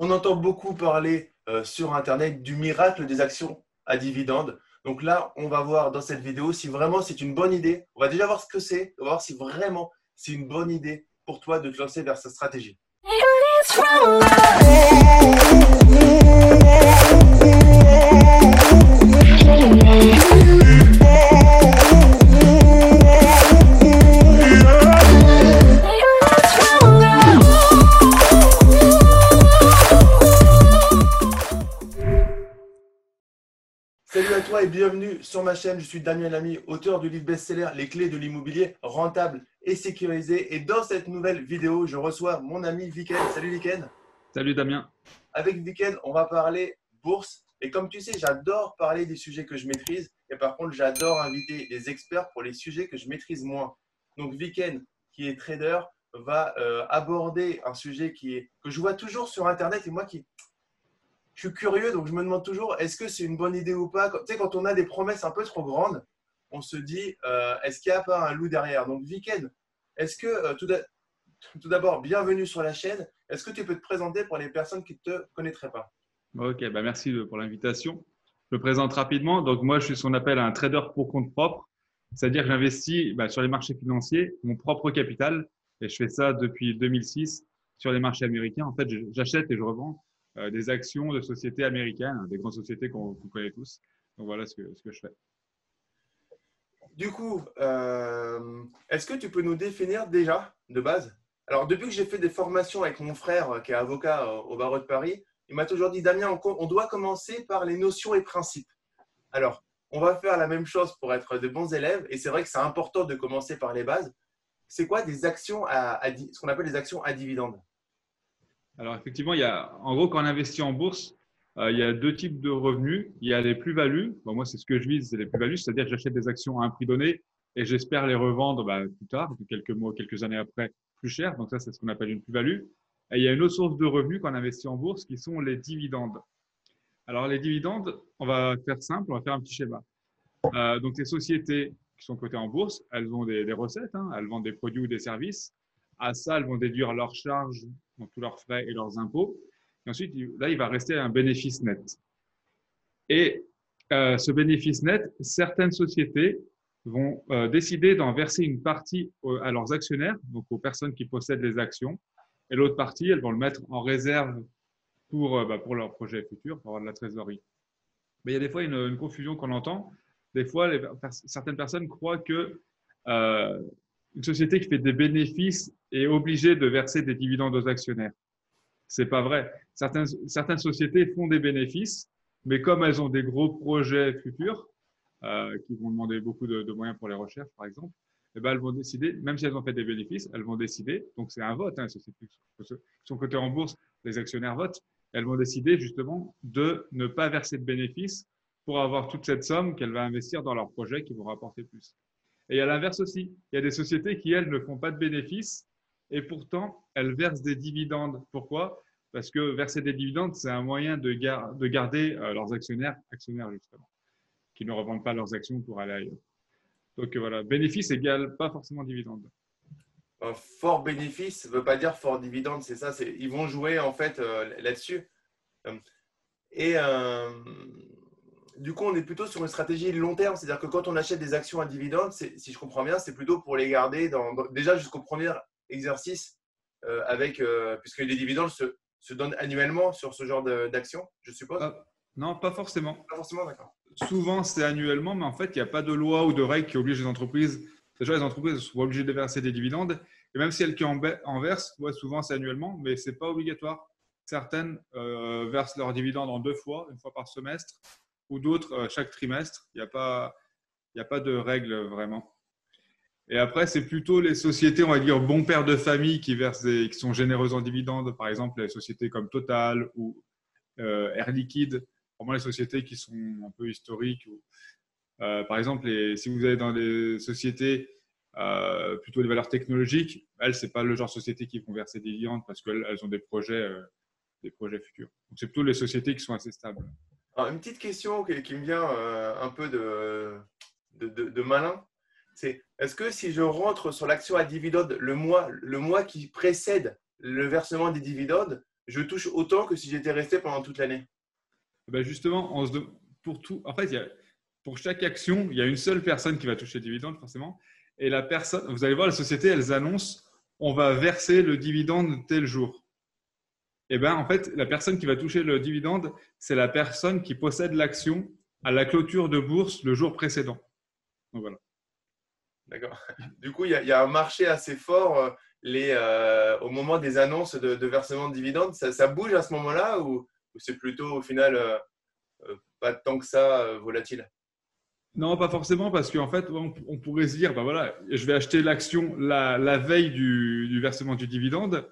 On entend beaucoup parler euh, sur Internet du miracle des actions à dividendes. Donc là, on va voir dans cette vidéo si vraiment c'est une bonne idée. On va déjà voir ce que c'est, on va voir si vraiment c'est une bonne idée pour toi de te lancer vers cette stratégie. Salut à toi et bienvenue sur ma chaîne. Je suis Damien Lamy, auteur du livre best-seller Les clés de l'immobilier rentable et sécurisé. Et dans cette nouvelle vidéo, je reçois mon ami Viken. Salut Viken. Salut Damien. Avec Viken, on va parler bourse. Et comme tu sais, j'adore parler des sujets que je maîtrise. Et par contre, j'adore inviter des experts pour les sujets que je maîtrise moins. Donc Viken, qui est trader, va euh, aborder un sujet qui est, que je vois toujours sur Internet et moi qui, je suis curieux, donc je me demande toujours, est-ce que c'est une bonne idée ou pas? Tu sais, quand on a des promesses un peu trop grandes, on se dit, euh, est-ce qu'il n'y a pas un loup derrière? Donc, Viken, est-ce que, euh, tout d'abord, bienvenue sur la chaîne. Est-ce que tu peux te présenter pour les personnes qui ne te connaîtraient pas? Ok, bah merci pour l'invitation. Je me présente rapidement. Donc, moi, je suis ce qu'on appelle un trader pour compte propre. C'est-à-dire que j'investis bah, sur les marchés financiers mon propre capital. Et je fais ça depuis 2006 sur les marchés américains. En fait, j'achète et je revends euh, des actions de sociétés américaines, des grandes sociétés qu'on connaît tous. Donc voilà ce que, que je fais. Du coup, euh, est-ce que tu peux nous définir déjà de base? Alors, depuis que j'ai fait des formations avec mon frère euh, qui est avocat au barreau de Paris, il m'a toujours dit Damien, on, doit commencer par les notions et principes. Alors, on va faire la même chose pour être de bons élèves, et c'est vrai que c'est important de commencer par les bases. C'est quoi des actions à, à ce qu'on appelle des actions à dividendes? Alors effectivement, il y a, en gros, quand on investit en bourse, euh, il y a deux types de revenus. Il y a les plus-values. Moi, c'est ce que je vise, c'est les plus-values, c'est-à-dire que j'achète des actions à un prix donné et j'espère les revendre bah, plus tard, quelques mois, quelques années après, plus cher. Donc ça, c'est ce qu'on appelle une plus-value. Et il y a une autre source de revenus quand on investit en bourse, qui sont les dividendes. Alors les dividendes, on va faire simple, on va faire un petit schéma. Euh, donc les sociétés qui sont cotées en bourse, elles ont des, des recettes, hein, elles vendent des produits ou des services. À ça, elles vont déduire leurs charges donc tous leurs frais et leurs impôts. Et ensuite, là, il va rester un bénéfice net. Et euh, ce bénéfice net, certaines sociétés vont euh, décider d'en verser une partie à leurs actionnaires, donc aux personnes qui possèdent les actions, et l'autre partie, elles vont le mettre en réserve pour, euh, bah, pour leur projet futur, pour avoir de la trésorerie. Mais il y a des fois une, confusion qu'on entend. Des fois, certaines personnes croient que euh, une société qui fait des bénéfices est obligée de verser des dividendes aux actionnaires. C'est pas vrai. Certaines, sociétés font des bénéfices, mais comme elles ont des gros projets futurs, euh, qui vont demander beaucoup de, moyens pour les recherches, par exemple, eh ben, elles vont décider, même si elles ont fait des bénéfices, elles vont décider, donc c'est un vote, hein, sociétés qui sont en bourse, les actionnaires votent, elles vont décider justement de ne pas verser de bénéfices pour avoir toute cette somme qu'elles vont investir dans leurs projets qui vont rapporter plus. Et à l'inverse aussi, il y a des sociétés qui, elles, ne font pas de bénéfices et pourtant, elles versent des dividendes. Pourquoi? Parce que verser des dividendes, c'est un moyen de, de garder euh, leurs actionnaires, actionnaires justement, qui ne revendent pas leurs actions pour aller ailleurs. Donc voilà, bénéfice égale pas forcément dividende. Un fort bénéfice ne veut pas dire fort dividende, c'est ça. Ils vont jouer en fait euh, là-dessus. Et euh, du coup, on est plutôt sur une stratégie long terme. C'est-à-dire que quand on achète des actions à dividendes, si je comprends bien, c'est plutôt pour les garder dans, déjà jusqu'au premier exercice, euh, avec, euh, puisque les dividendes se, se, donnent annuellement sur ce genre d'action, je suppose ah, Non, pas forcément. Pas forcément, d'accord. Souvent, c'est annuellement, mais en fait, il n'y a pas de loi ou de règle qui oblige les entreprises. Déjà, les entreprises sont obligées de verser des dividendes. Et même si elles qui en, versent, ouais, souvent c'est annuellement, mais ce n'est pas obligatoire. Certaines euh, versent leurs dividendes en deux fois, une fois par semestre, ou d'autres euh, chaque trimestre. Il n'y a, pas, a pas de règle vraiment. Et après, c'est plutôt les sociétés, on va dire, bon père de famille qui versent qui sont généreuses en dividendes. Par exemple, les sociétés comme Total ou euh, Air Liquide. Vraiment les sociétés qui sont un peu historiques. Euh, par exemple, les, si vous allez dans des sociétés plutôt des valeurs technologiques, elles, c'est pas le genre de société qui vont verser des dividendes parce qu'elles ont des projets, des projets futurs. Donc, c'est plutôt les sociétés qui sont assez stables une petite question qui, me vient euh, un peu de, malin, c'est est-ce que si je rentre sur l'action à dividende le mois, le mois qui précède le versement des dividendes, je touche autant que si j'étais resté pendant toute l'année? Eh ben Justement, pour tout, en fait, pour chaque action, il y a une seule personne qui va toucher le dividende, forcément. Et la personne, vous allez voir, les sociétés, elles annoncent on va verser le dividende tel jour. Et eh bien, en fait, la personne qui va toucher le dividende, c'est la personne qui possède l'action à la clôture de bourse le jour précédent. Donc voilà. D'accord. Du coup, il y, a, un marché assez fort euh, les, euh, au moment des annonces de, versement de dividendes. Ça, bouge à ce moment-là ou, c'est plutôt au final euh, pas tant que ça volatile? Non, pas forcément, parce qu'en fait, on, pourrait se dire, ben voilà, je vais acheter l'action la, veille du, versement du dividende,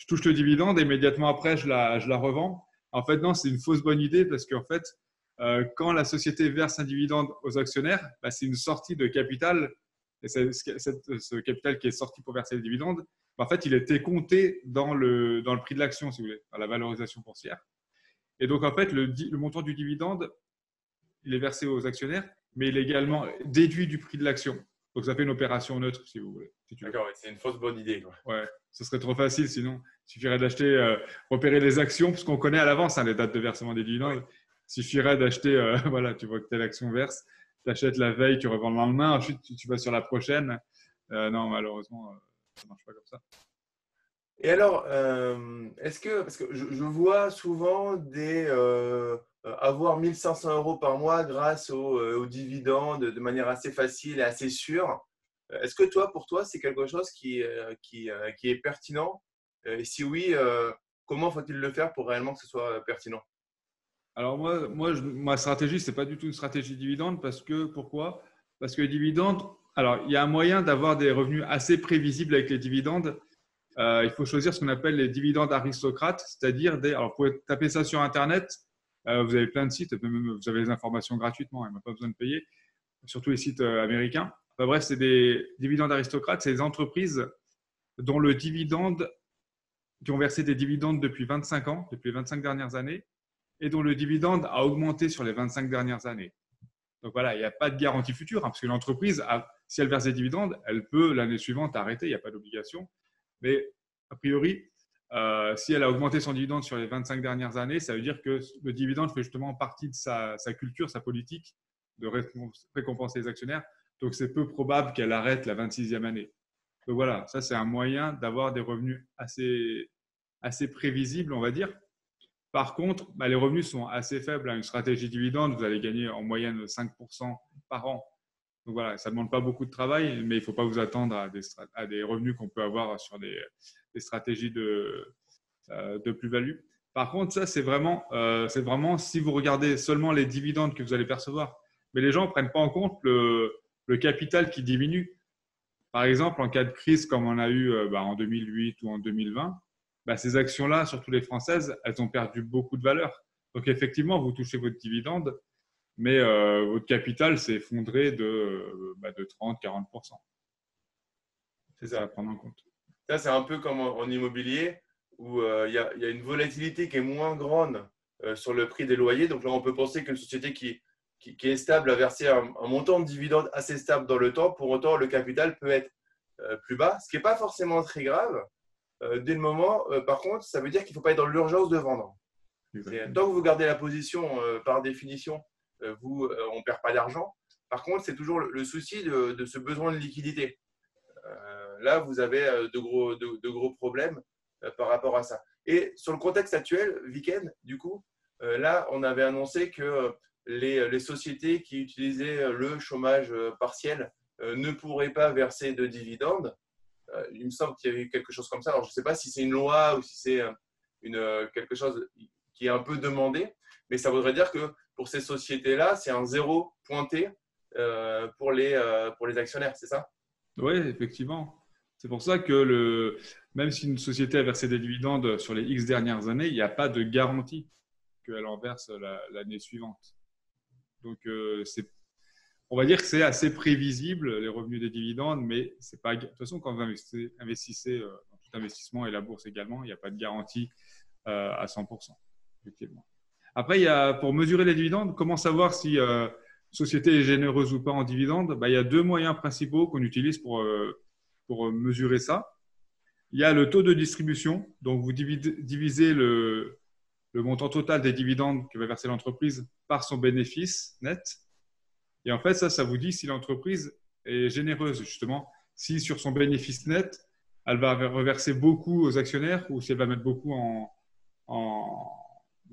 je touche le dividende, et immédiatement après, je la, revends. En fait, non, c'est une fausse bonne idée, parce qu'en fait, euh, quand la société verse un dividende aux actionnaires, bah, c'est une sortie de capital, et ce capital qui est sorti pour verser le dividende, bah, en fait, il était compté dans le, dans le prix de l'action, si vous voulez, dans la valorisation boursière. Et donc, en fait, le montant du dividende, il est versé aux actionnaires, mais il est également déduit du prix de l'action. Donc ça fait une opération neutre, si vous voulez. D'accord, c'est une fausse bonne idée. Quoi. Ouais, ce serait trop facile sinon. Il suffirait d'acheter, euh, repérer les actions, parce qu'on connaît à l'avance hein, les dates de versement des dividendes. Il suffirait d'acheter, euh, voilà, tu vois que telle action verse, tu achètes la veille, tu revends le lendemain, ensuite tu, vas sur la prochaine. Euh, non, malheureusement, ça ne marche pas comme ça. Et alors, est-ce que, parce que je, je vois souvent des euh, avoir 1500 euros par mois grâce euh, aux, dividendes de manière assez facile et assez sûre. Euh, est-ce que toi, pour toi, c'est quelque chose qui, qui, qui est pertinent? Et si oui, comment faut-il le faire pour réellement que ce soit pertinent? Alors moi, moi ma stratégie, ce n'est pas du tout une stratégie dividende parce que pourquoi? Parce que les dividendes, alors il y a un moyen d'avoir des revenus assez prévisibles avec les dividendes. il faut choisir ce qu'on appelle les dividendes aristocrates, c'est-à-dire des. Alors, vous pouvez taper ça sur Internet. Euh, vous avez plein de sites, vous avez les informations gratuitement, il n'y a pas besoin de payer, surtout les sites euh, américains. bref, c'est des dividendes aristocrates, c'est des entreprises dont le dividende, qui ont versé des dividendes depuis 25 ans, depuis les 25 dernières années, et dont le dividende a augmenté sur les 25 dernières années. Donc voilà, il n'y a pas de garantie future, hein, parce que l'entreprise, si elle verse des dividendes, elle peut l'année suivante arrêter, il n'y a pas d'obligation. Mais a priori, euh, si elle a augmenté son dividende sur les 25 dernières années, ça veut dire que le dividende fait justement partie de sa, culture, sa politique de récompenser les actionnaires. Donc, c'est peu probable qu'elle arrête la 26e année. Donc voilà, ça c'est un moyen d'avoir des revenus assez, prévisibles, on va dire. Par contre, bah, les revenus sont assez faibles. Une stratégie dividende, vous allez gagner en moyenne 5% par an. Donc voilà, ça ne demande pas beaucoup de travail, mais il ne faut pas vous attendre à à des revenus qu'on peut avoir sur des, des stratégies de, euh, de plus-value. Par contre, ça, c'est vraiment, euh, c'est vraiment si vous regardez seulement les dividendes que vous allez percevoir. Mais les gens ne prennent pas en compte le, le, capital qui diminue. Par exemple, en cas de crise comme on a eu euh, bah, en 2008 ou en 2020, bah, ces actions-là, surtout les françaises, elles ont perdu beaucoup de valeur. Donc, effectivement, vous touchez votre dividende, mais votre capital s'est effondré de, bah, de 30-40%. C'est ça à prendre en compte. Ça, c'est un peu comme en, immobilier où euh, il y, a une volatilité qui est moins grande euh, sur le prix des loyers. Donc là, on peut penser qu'une société qui, est stable a versé un, montant de dividende assez stable dans le temps. Pour autant, le capital peut être euh, plus bas, ce qui n'est pas forcément très grave. dès le moment, par contre, ça veut dire qu'il ne faut pas être dans l'urgence de vendre. Tant que vous gardez la position, par définition, vous, on ne perd pas d'argent. Par contre, c'est toujours le, souci de, ce besoin de liquidité là, vous avez euh, de gros, de, gros problèmes euh, par rapport à ça. Et sur le contexte actuel, Weekend, du coup, euh, là, on avait annoncé que les, les sociétés qui utilisaient le chômage partiel ne pourraient pas verser de dividendes. il me semble qu'il y avait quelque chose comme ça. Alors, je ne sais pas si c'est une loi ou si c'est une, quelque chose qui est un peu demandé, mais ça voudrait dire que pour ces sociétés-là, c'est un zéro pointé pour, les, pour les actionnaires, c'est ça? Oui, effectivement. C'est pour ça que même si une société a versé des dividendes sur les X dernières années, il n'y a pas de garantie qu'elle en verse l'année suivante. Donc, euh, on va dire que c'est assez prévisible, les revenus des dividendes, mais c'est pas. De toute façon, quand vous investissez, euh, dans tout investissement et la bourse également, il n'y a pas de garantie euh, à 100%. Effectivement. Après, il y a, pour mesurer les dividendes, comment savoir si une société est généreuse ou pas en dividendes? Bah, Il y a deux moyens principaux qu'on utilise pour pour euh, mesurer ça. Il y a le taux de distribution. Donc, vous divisez le, montant total des dividendes que va verser l'entreprise par son bénéfice net. Et en fait, ça, ça vous dit si l'entreprise est généreuse, justement. Si sur son bénéfice net, elle va reverser beaucoup aux actionnaires ou si elle va mettre beaucoup en,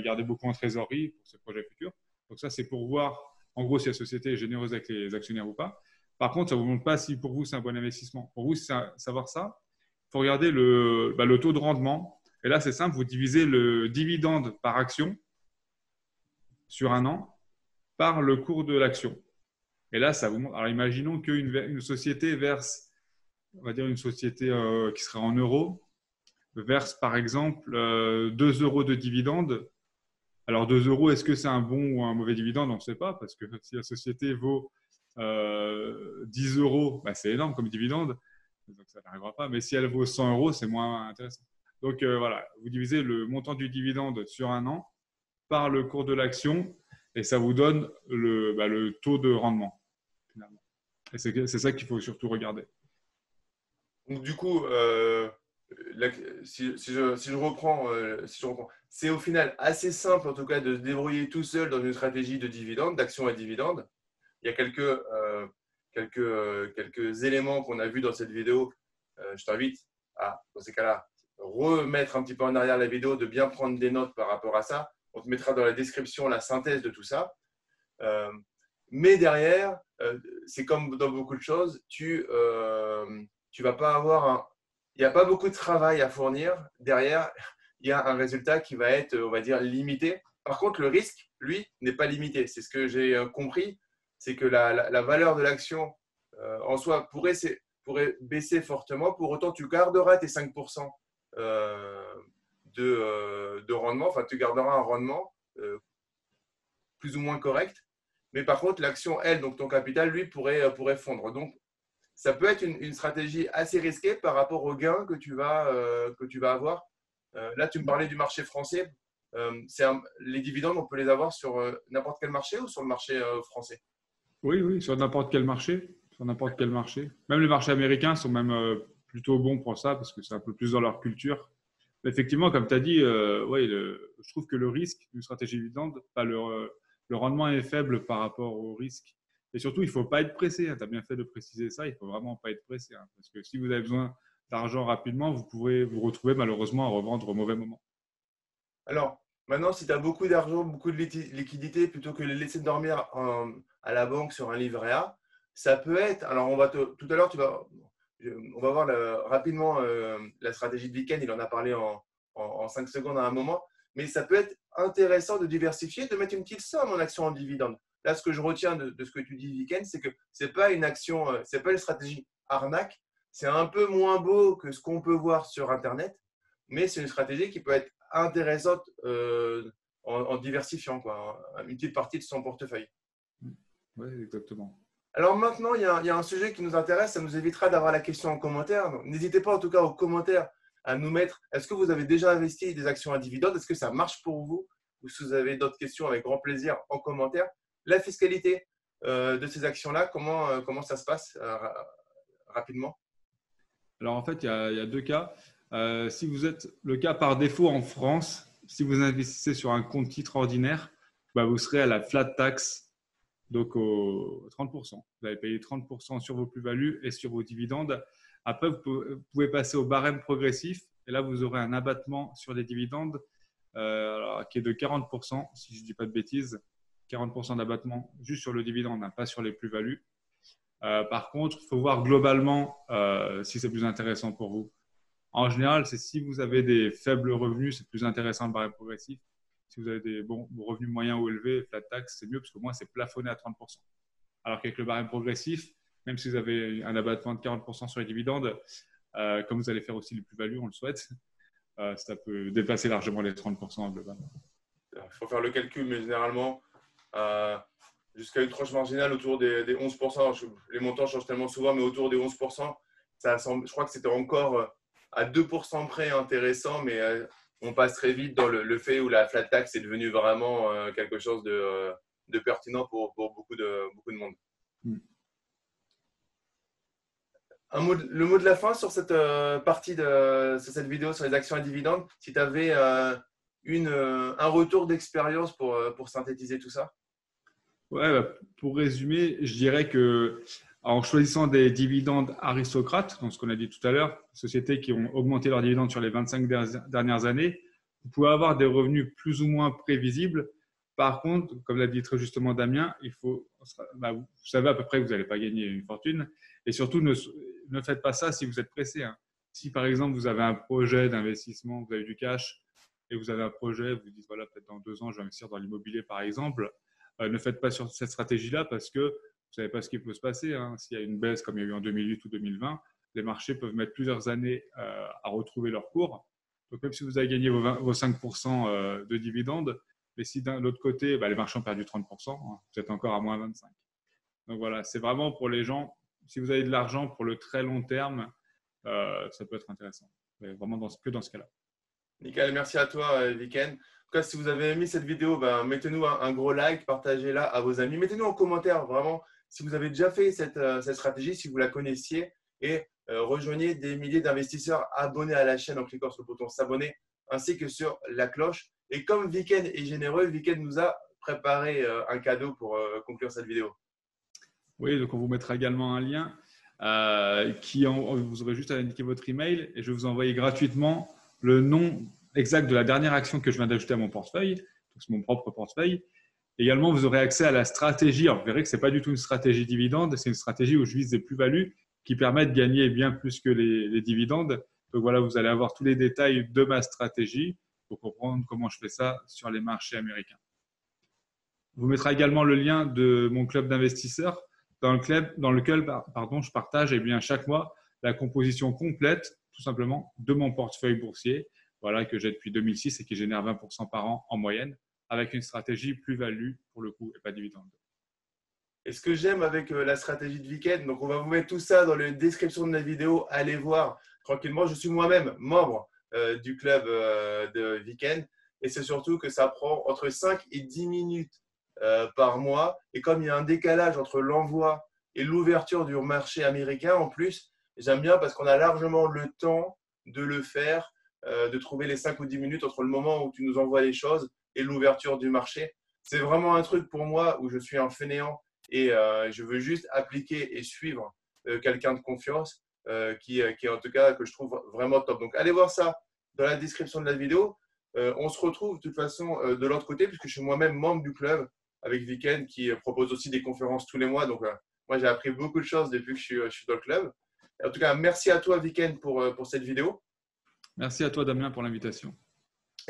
garder beaucoup en trésorerie pour ses projets futurs. Donc ça, c'est pour voir, en gros, si la société est généreuse avec les actionnaires ou pas. Par contre, ça ne vous montre pas si pour vous, c'est un bon investissement. Pour vous, savoir ça, il faut regarder le, bah, le taux de rendement. Et là, c'est simple, vous divisez le dividende par action sur un an par le cours de l'action. Et là, ça vous montre. Alors, imaginons qu'une une société verse, on va dire une société euh, qui serait en euros, verse par exemple 2 euh, euros de dividende. Alors 2 euros, est-ce que c'est un bon ou un mauvais dividende? On ne sait pas, parce que si la société vaut 10 euh, euros, bah, c'est énorme comme dividende, donc ça n'arrivera pas. Mais si elle vaut 100 euros, c'est moins intéressant. Donc euh, voilà, vous divisez le montant du dividende sur un an par le cours de l'action et ça vous donne le, bah, taux de rendement. Finalement. Et c'est ça qu'il faut surtout regarder. Donc, du coup, si, je, reprends, euh, si c'est au final assez simple en tout cas de se débrouiller tout seul dans une stratégie de dividende, d'action à dividende. Il y a quelques, euh, quelques, euh, quelques éléments qu'on a vus dans cette vidéo. je t'invite à, dans ces cas-là, remettre un petit peu en arrière la vidéo, de bien prendre des notes par rapport à ça. On te mettra dans la description la synthèse de tout ça. mais derrière, c'est comme dans beaucoup de choses, tu ne vas pas avoir il n'y a pas beaucoup de travail à fournir. Derrière, il y a un résultat qui va être, on va dire, limité. Par contre, le risque, lui, n'est pas limité. C'est ce que j'ai euh, compris, c'est que la, valeur de l'action euh, en soi pourrait, pourrait, baisser fortement. Pour autant, tu garderas tes 5% euh, de, de, rendement. Enfin, tu garderas un rendement plus ou moins correct. Mais par contre, l'action, elle, donc ton capital, lui, pourrait, pourrait fondre. Donc, ça peut être une, stratégie assez risquée par rapport aux gains que tu vas, euh, que tu vas avoir. Euh, là, tu me parlais du marché français. Euh, les dividendes, on peut les avoir sur n'importe quel marché ou sur le marché français? Oui, oui, sur n'importe quel marché. Sur n'importe quel marché. Même les marchés américains sont même plutôt bons pour ça parce que c'est un peu plus dans leur culture. effectivement, comme tu as dit, je trouve que le risque d'une stratégie dividende, pas le, le rendement est faible par rapport au risque et surtout, il ne faut pas être pressé. Hein. Tu as bien fait de préciser ça. Il ne faut vraiment pas être pressé. Hein. parce que si vous avez besoin d'argent rapidement, vous pourrez vous retrouver malheureusement à revendre au mauvais moment. Alors, maintenant, si tu as beaucoup d'argent, beaucoup de liquidité, plutôt que de les laisser dormir à la banque sur un livret A, ça peut être. Alors, tout à l'heure, tu vas, on va voir rapidement euh, la stratégie de week-end. Il en a parlé en, en, 5 secondes à un moment. Mais ça peut être intéressant de diversifier, de mettre une petite somme en action en dividende. Là, ce que je retiens de, ce que tu dis, Weekend, c'est que ce n'est pas une action, euh, c'est pas une stratégie arnaque. C'est un peu moins beau que ce qu'on peut voir sur Internet, mais c'est une stratégie qui peut être intéressante euh, en, diversifiant quoi, une petite partie de son portefeuille. Oui, exactement. Alors maintenant, il y, a, un sujet qui nous intéresse, ça nous évitera d'avoir la question en commentaire. N'hésitez pas en tout cas aux commentaires à nous mettre, est-ce que vous avez déjà investi des actions à dividendes? Est-ce que ça marche pour vous? Ou si vous avez d'autres questions, avec grand plaisir en commentaire la fiscalité euh, de ces actions-là, comment, euh, comment ça se passe rapidement? Alors en fait, il y a, deux cas. Si vous êtes le cas par défaut en France, si vous investissez sur un compte titre ordinaire, bah, vous serez à la flat tax, donc au 30%. Vous allez payer 30% sur vos plus-values et sur vos dividendes. Après, vous pouvez passer au barème progressif et là, vous aurez un abattement sur les dividendes qui est de 40%, si je ne dis pas de bêtises. 40% d'abattement juste sur le dividende, hein, pas sur les plus-values. Euh, par contre, il faut voir globalement euh, si c'est plus intéressant pour vous. En général, c'est si vous avez des faibles revenus, c'est plus intéressant le barème progressif. Si vous avez des revenus moyens ou élevés, flat tax, c'est mieux parce que moi, c'est plafonné à 30%. Alors qu'avec le barème progressif, même si vous avez un abattement de 40% sur les dividendes, euh, comme vous allez faire aussi les plus-values, on le souhaite, ça peut dépasser largement les 30% globalement. Il faut faire le calcul, mais généralement, euh, jusqu'à une tranche marginale autour des, 11%. les montants changent tellement souvent, mais autour des 11%, ça je crois que c'était encore euh, à 2% près intéressant, mais euh, on passe très vite dans le, fait où la flat tax est devenue vraiment quelque chose de, pertinent pour, beaucoup, de, beaucoup de monde. Hmm. Un mot, le mot de la fin sur cette partie de sur cette vidéo sur les actions à dividendes, si tu avais une, un retour d'expérience pour, pour synthétiser tout ça? Ouais, bah, pour résumer, je dirais que en choisissant des dividendes aristocrates, donc ce qu'on a dit tout à l'heure, sociétés qui ont augmenté leurs dividendes sur les 25 dernières années, vous pouvez avoir des revenus plus ou moins prévisibles. Par contre, comme l'a dit très justement Damien, il faut, bah, vous savez à peu près que vous n'allez pas gagner une fortune. Et surtout, ne, faites pas ça si vous êtes pressé. Hein. Si par exemple, vous avez un projet d'investissement, vous avez du cash et vous avez un projet, vous dites, voilà, peut-être dans deux ans, je vais investir dans l'immobilier par exemple, euh, ne faites pas sur cette stratégie-là parce que vous ne savez pas ce qui peut se passer. Hein. S'il y a une baisse comme il y a eu en 2008 ou 2020, les marchés peuvent mettre plusieurs années euh, à retrouver leur cours. Donc même si vous avez gagné vos, 5% euh, de dividendes, mais si d'un autre côté, bah, les marchés ont perdu 30%, hein, vous êtes encore à moins 25%. Donc voilà, c'est vraiment pour les gens, si vous avez de l'argent pour le très long terme, euh, ça peut être intéressant. Mais vraiment dans, que dans ce cas-là. Nickel, merci à toi, Viken. En tout cas, si vous avez aimé cette vidéo, ben, mettez-nous un, gros like, partagez-la à vos amis. Mettez-nous en commentaire vraiment si vous avez déjà fait cette, euh, cette stratégie, si vous la connaissiez, et euh, rejoignez des milliers d'investisseurs abonnés à la chaîne en cliquant sur le bouton s'abonner, ainsi que sur la cloche. Et comme Viken est généreux, Viken nous a préparé euh, un cadeau pour conclure cette vidéo. Oui, donc on vous mettra également un lien qui vous aurez juste à indiquer votre email et je vais vous envoyer gratuitement le nom exact de la dernière action que je viens d'ajouter à mon portefeuille, c'est mon propre portefeuille, Également, vous aurez accès à la stratégie. Vous verrez que ce n'est pas du tout une stratégie dividende, c'est une stratégie où je vise des plus-values qui permettent de gagner bien plus que les, dividendes. Donc voilà, vous allez avoir tous les détails de ma stratégie pour comprendre comment je fais ça sur les marchés américains. Vous mettra également le lien de mon club d'investisseurs dans, le dans lequel pardon, je partage eh bien, chaque mois la composition complète, tout simplement, de mon portefeuille boursier, voilà, que j'ai depuis 2006 et qui génère 20% par an en moyenne avec une stratégie plus-value pour le coup et pas dividende. Et ce que j'aime avec euh, la stratégie de Weekend, donc on va vous mettre tout ça dans la description de la vidéo, allez voir tranquillement. Je suis moi-même membre euh, du club euh, de Weekend et c'est surtout que ça prend entre 5 et 10 minutes par mois. Et comme il y a un décalage entre l'envoi et l'ouverture du marché américain en plus, j'aime bien parce qu'on a largement le temps de le faire, de trouver les 5 ou 10 minutes entre le moment où tu nous envoies les choses et l'ouverture du marché. C'est vraiment un truc pour moi où je suis un fainéant et euh, je veux juste appliquer et suivre euh, quelqu'un de confiance euh, qui, qui, en tout cas, que je trouve vraiment top. Donc, allez voir ça dans la description de la vidéo. on se retrouve de toute façon de l'autre côté puisque je suis moi-même membre du club avec Viken qui propose aussi des conférences tous les mois. Donc, moi, j'ai appris beaucoup de choses depuis que je suis, je suis, dans le club. En tout cas, merci à toi, Viken, pour, pour cette vidéo. Merci à toi, Damien, pour l'invitation.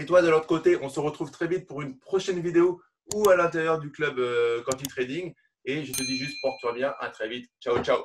Et toi, de l'autre côté, on se retrouve très vite pour une prochaine vidéo ou à l'intérieur du club euh, Quanti Trading. Et je te dis juste, porte-toi bien. À très vite. Ciao, ciao.